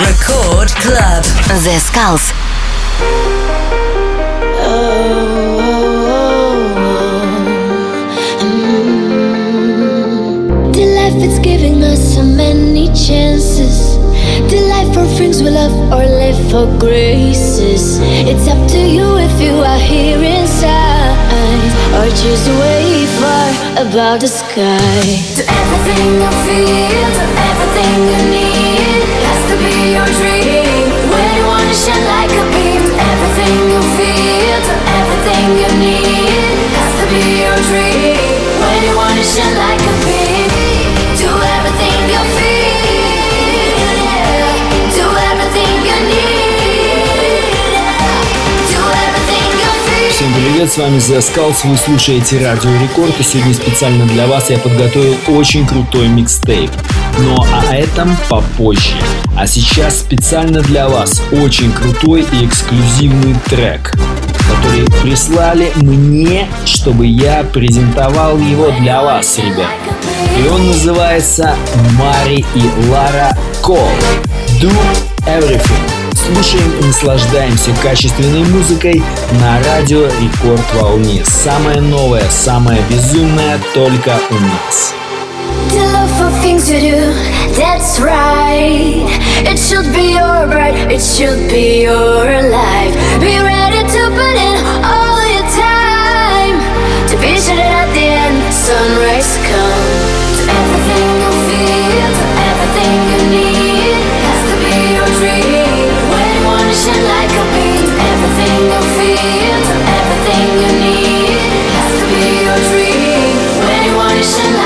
Record Club. The Skulls. The life it's giving us so many chances. The life our friends will love or live for graces. It's up to you if you are here inside or choose way far above the sky. To everything you feel, to everything you need, привет, с вами The Skulls, вы слушаете Радио Рекорд, и сегодня специально для вас я подготовил очень крутой микстейп. Но о этом попозже. А сейчас специально для вас очень крутой и эксклюзивный трек, который прислали мне, чтобы я презентовал его для вас, ребят. И он называется Мари и Лара Кол. Do Everything. Слушаем и наслаждаемся качественной музыкой на радио Рекорд Волне. Самое новое, самое безумное только у нас. You do, that's right. It should be your right, it should be your life. Be ready to put in all your time. To be sure that at the end, sunrise comes. To everything you feel, to everything you need, has to be your dream. When you wanna shine like a beam, everything you feel, to everything you need, has to be your dream. When you wanna shine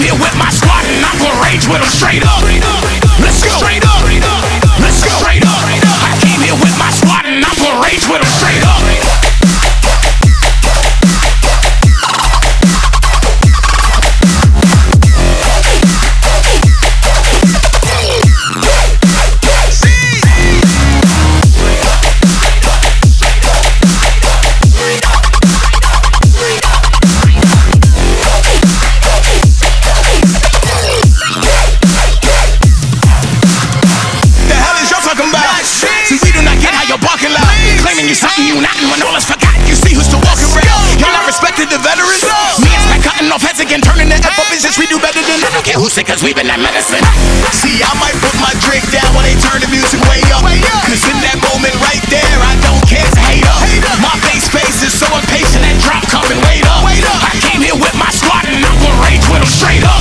here with my squad and I'm gonna rage with them straight up. Straight up. business, we do better than I don't care who sick, cause we been that medicine. See, I might put my drink down when they turn the music way up. Cause in that moment right there, I don't care to hate up. My face face is so impatient, that drop coming, wait up. I came here with my squad and I'm gonna rage with them straight up.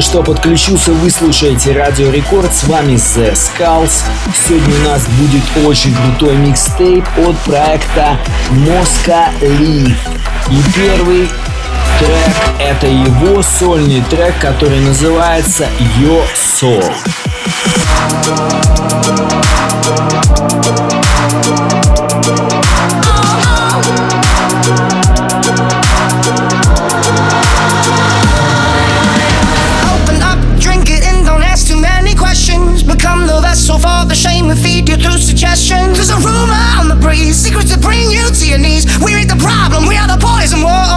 Только что подключился, вы слушаете Радио Рекорд, с вами The Skulls. Сегодня у нас будет очень крутой микстейп от проекта Mosca Leaf. И первый трек это его сольный трек, который называется Your Soul. shame we feed you through suggestion. There's a rumor on the breeze, secrets that bring you to your knees. We read the problem, we are the poison world.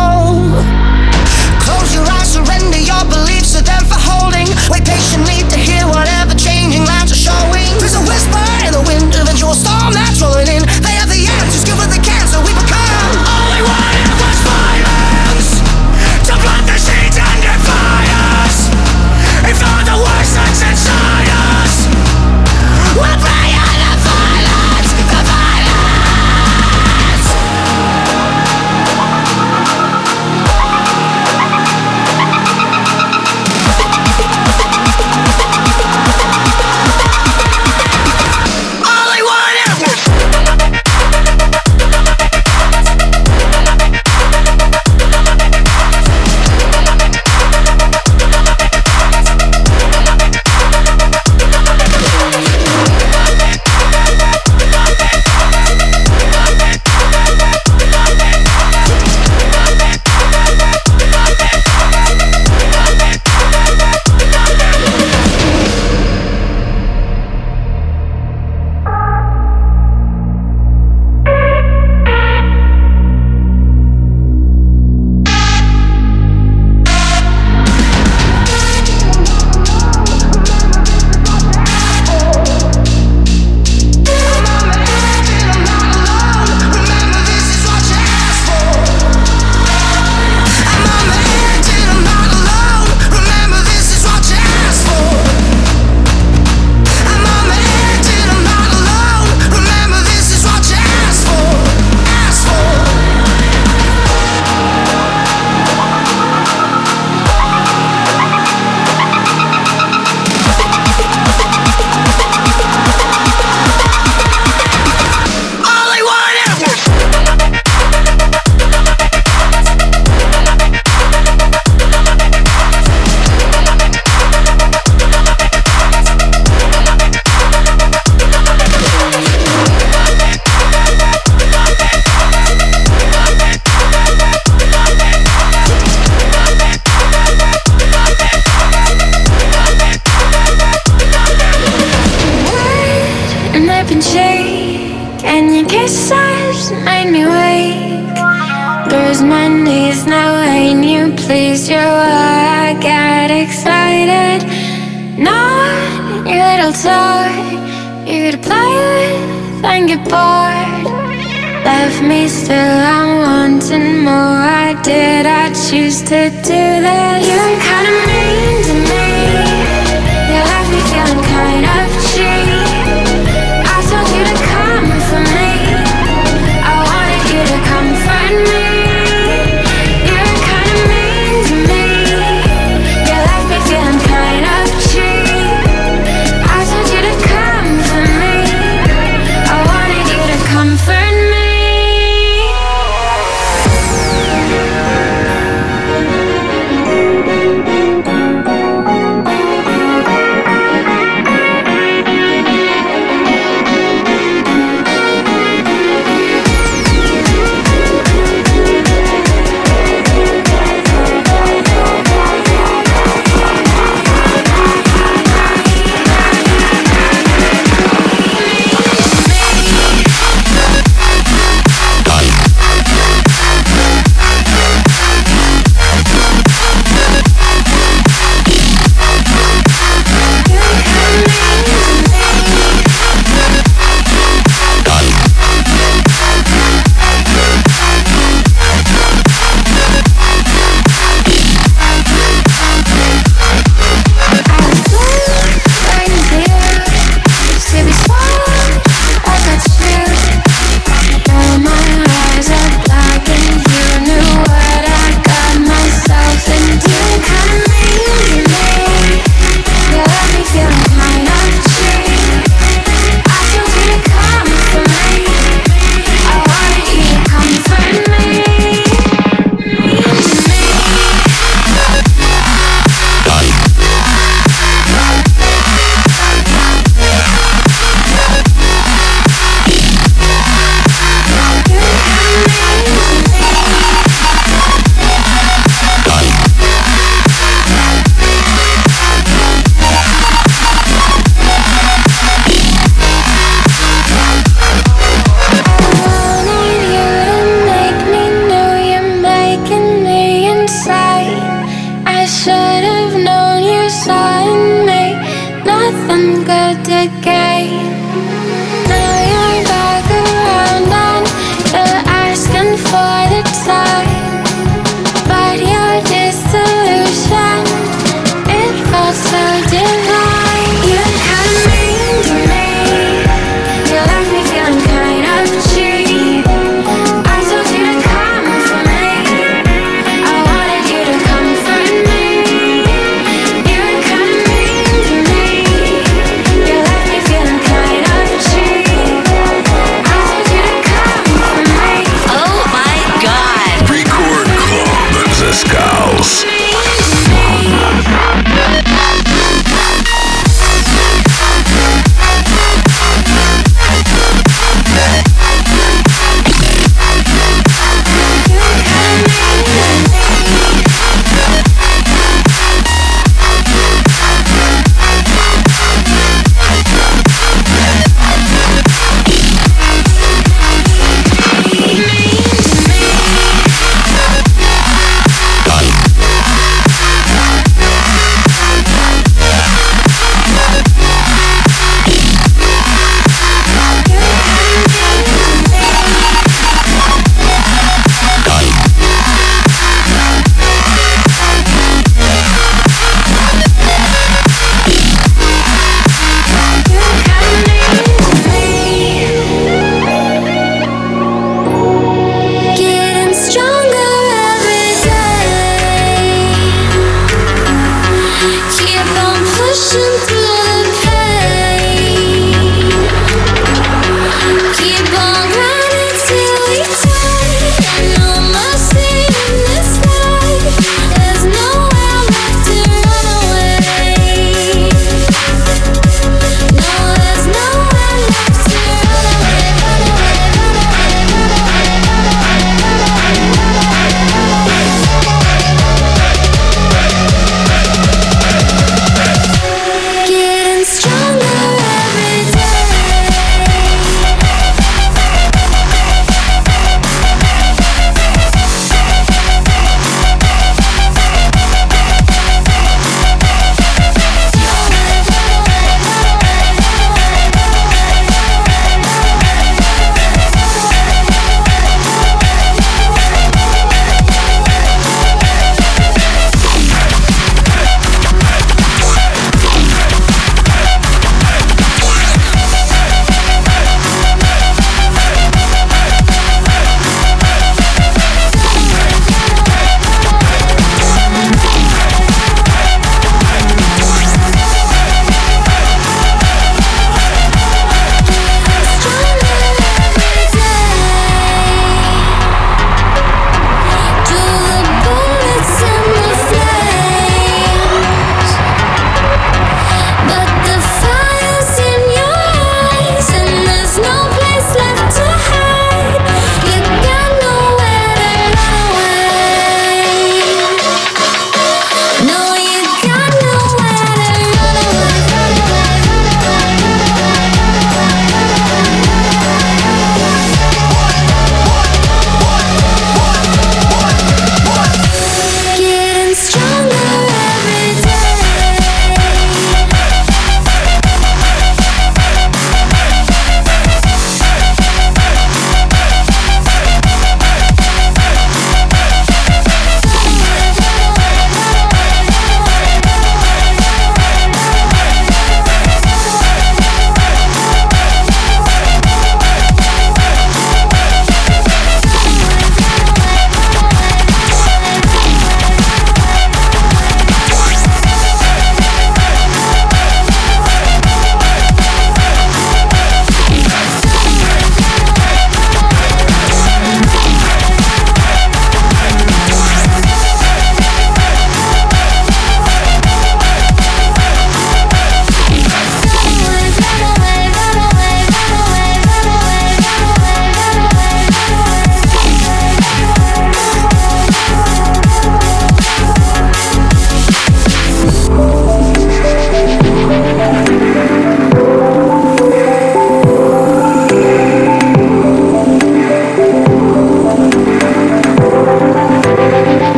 You left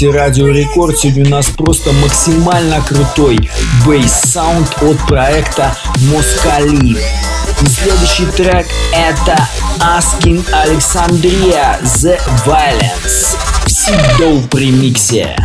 слушаете Радио Рекорд. Сегодня у нас просто максимально крутой бейс-саунд от проекта Москали. И следующий трек это Asking Alexandria The Violence в Сидоу премиксе.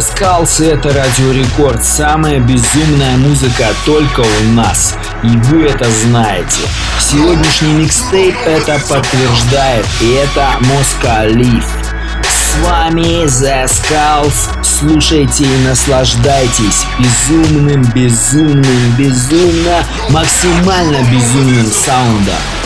The Skulls это Радио Рекорд. Самая безумная музыка только у нас. И вы это знаете. Сегодняшний микстейп это подтверждает. И это Москалиф. С вами The Skulls. Слушайте и наслаждайтесь безумным, безумным, безумно, максимально безумным саундом.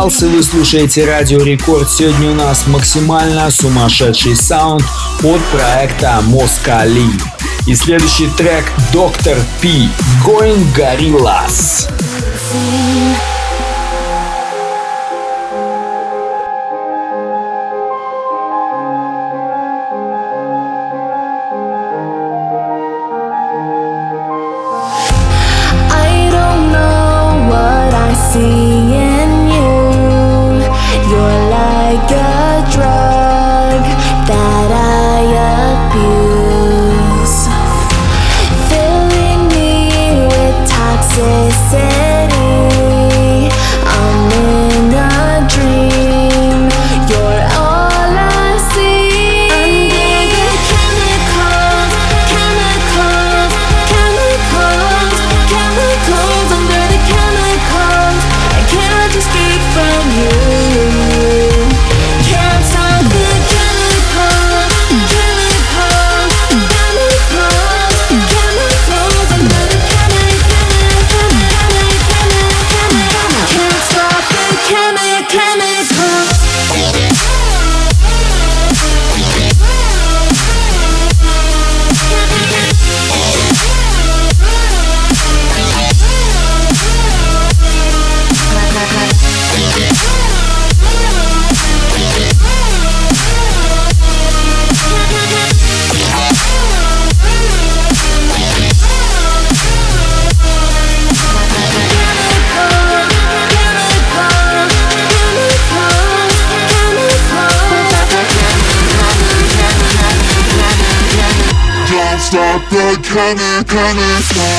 И вы слушаете Радио Рекорд. Сегодня у нас максимально сумасшедший саунд от проекта Москали. И следующий трек Доктор Пи Going Gorillas. Coming, coming, coming. it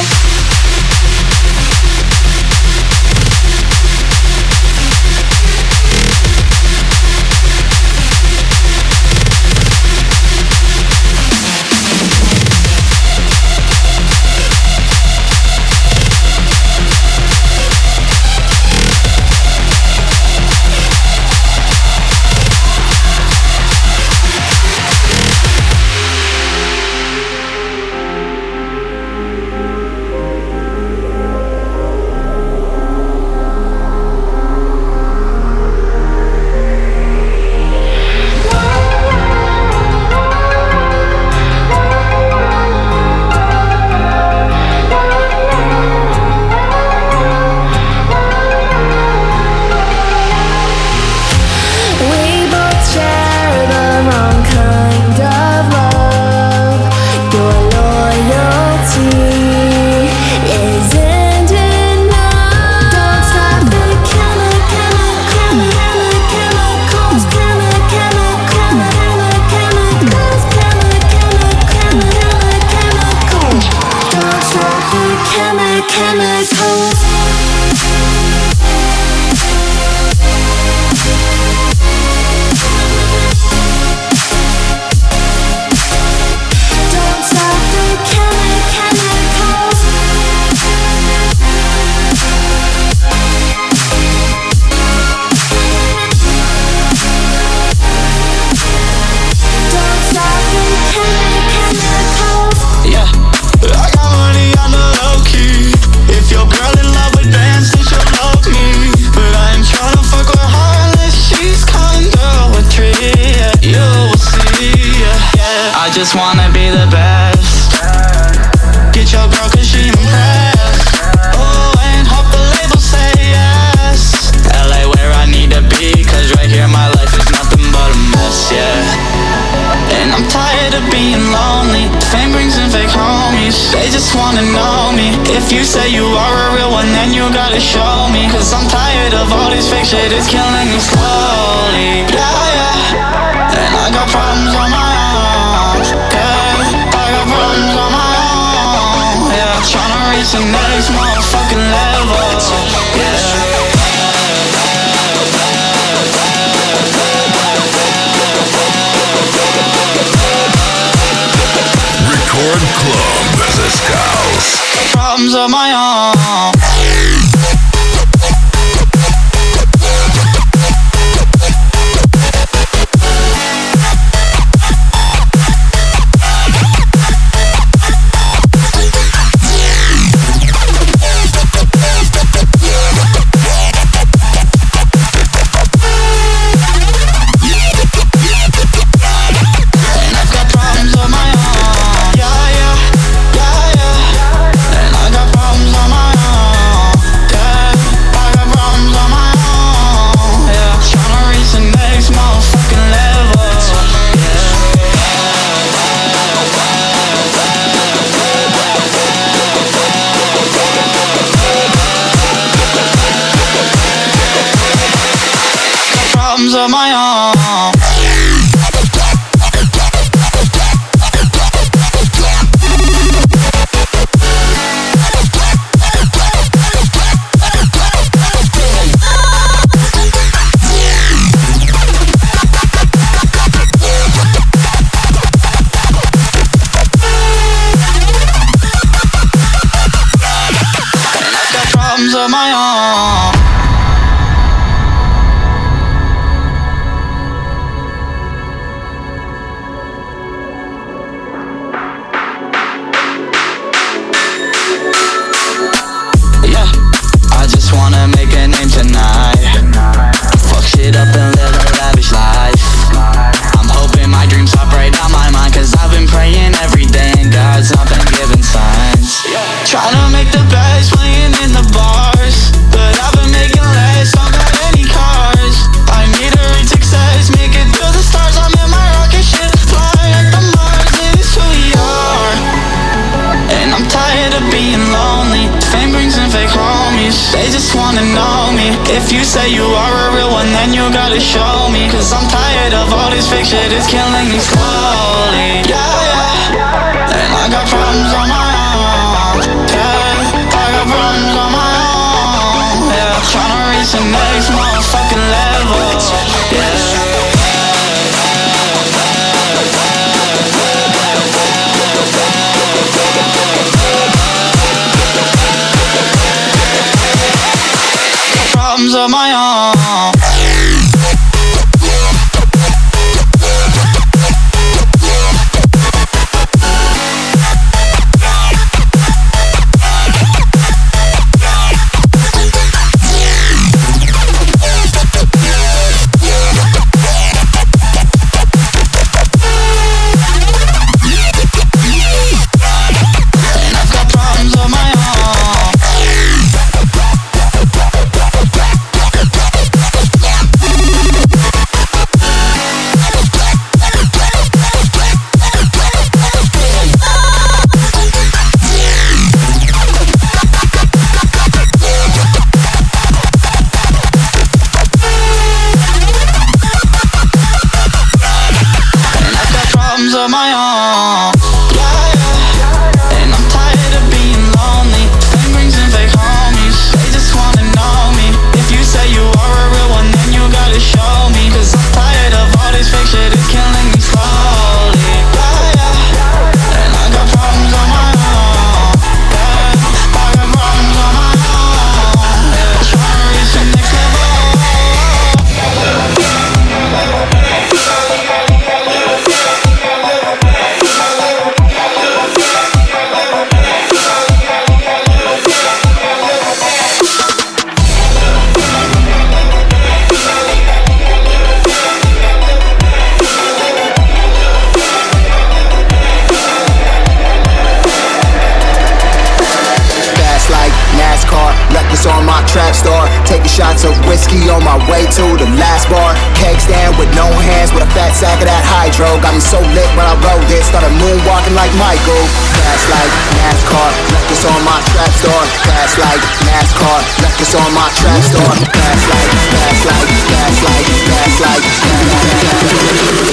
on my way to the last bar. Keg stand with no hands, with a fat sack of that hydro. Got me so lit when I rode this, started moonwalking like Michael. Fast like NASCAR, reckless on my trap star. Fast like NASCAR, reckless on my trap star. Fast like, fast like, fast like, fast like,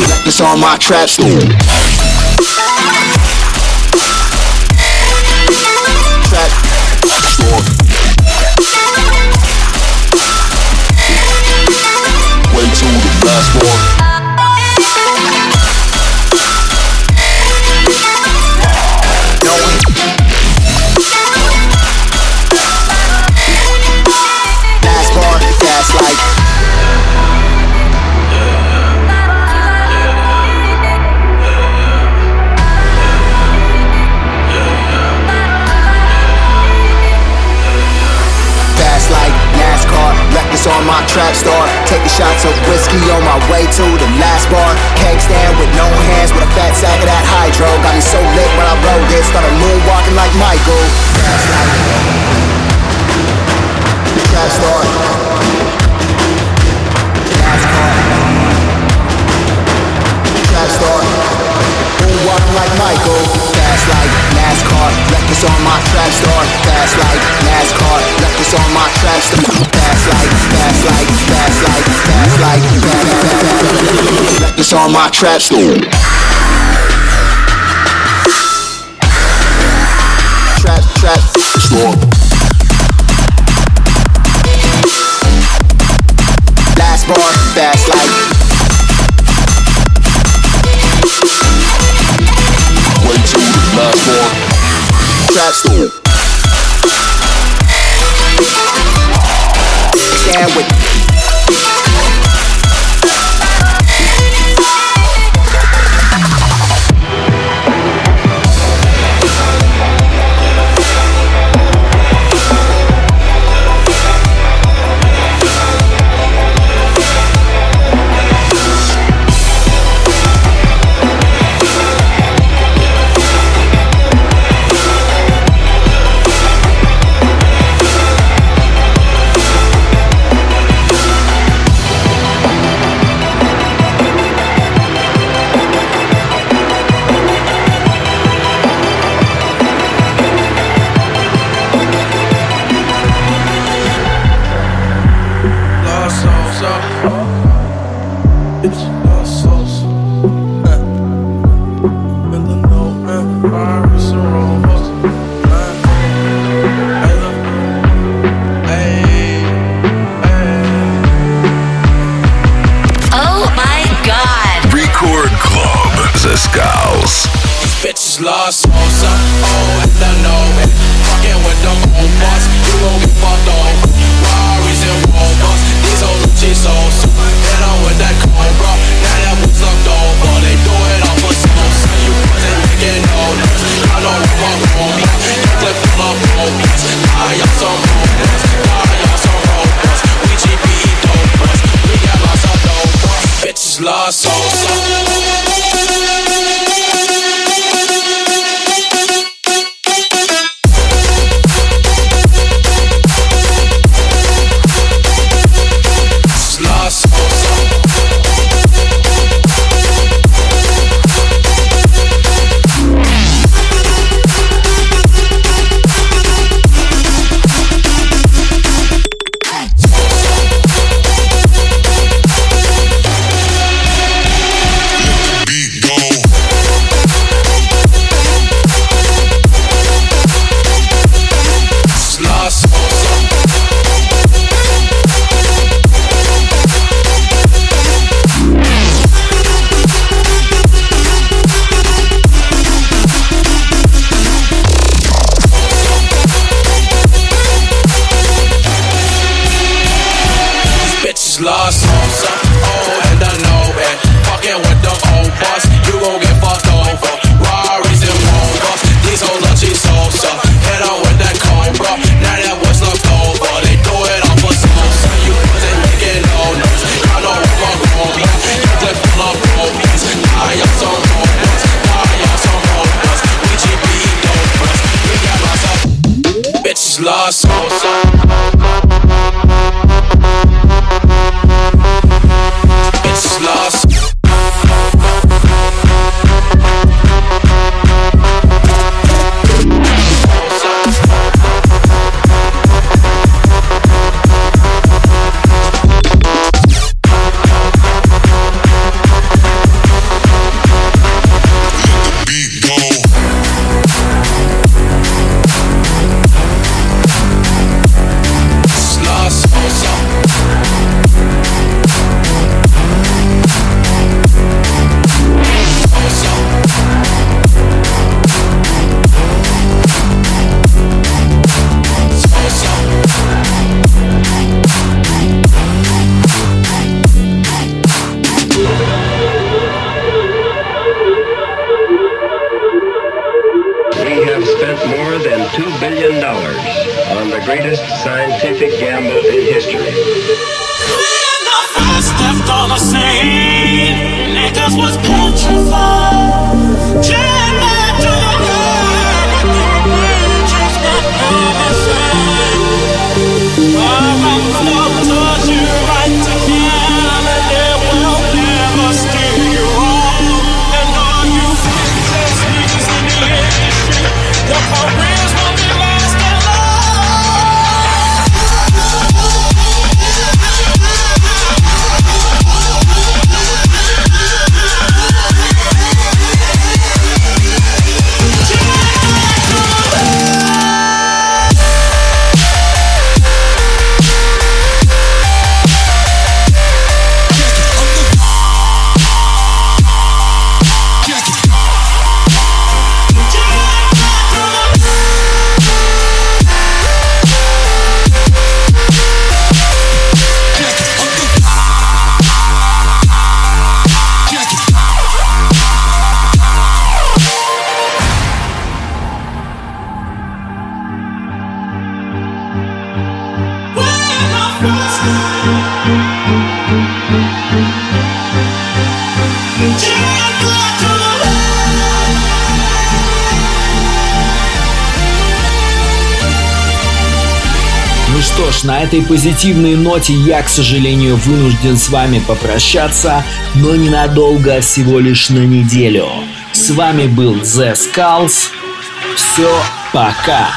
reckless on my trap star. Last one. Taking shots of whiskey on my way to the last bar. Keg stand with no hands, with a fat sack of that hydro. Got me so lit when I rode this, started moonwalking like Michael. Trap star. Trap star. Moonwalking like Michael. Fast like NASCAR. Reckless on my trap star. Fast like NASCAR. Reckless on my trap star. Fast like, fast like, fast like, fast like, fast. Reckless on my trap star. Trap, trap, Store. last bar, fast like ж, на этой позитивной ноте я, к сожалению, вынужден с вами попрощаться, но ненадолго, а всего лишь на неделю. С вами был The Skulls. Все, пока.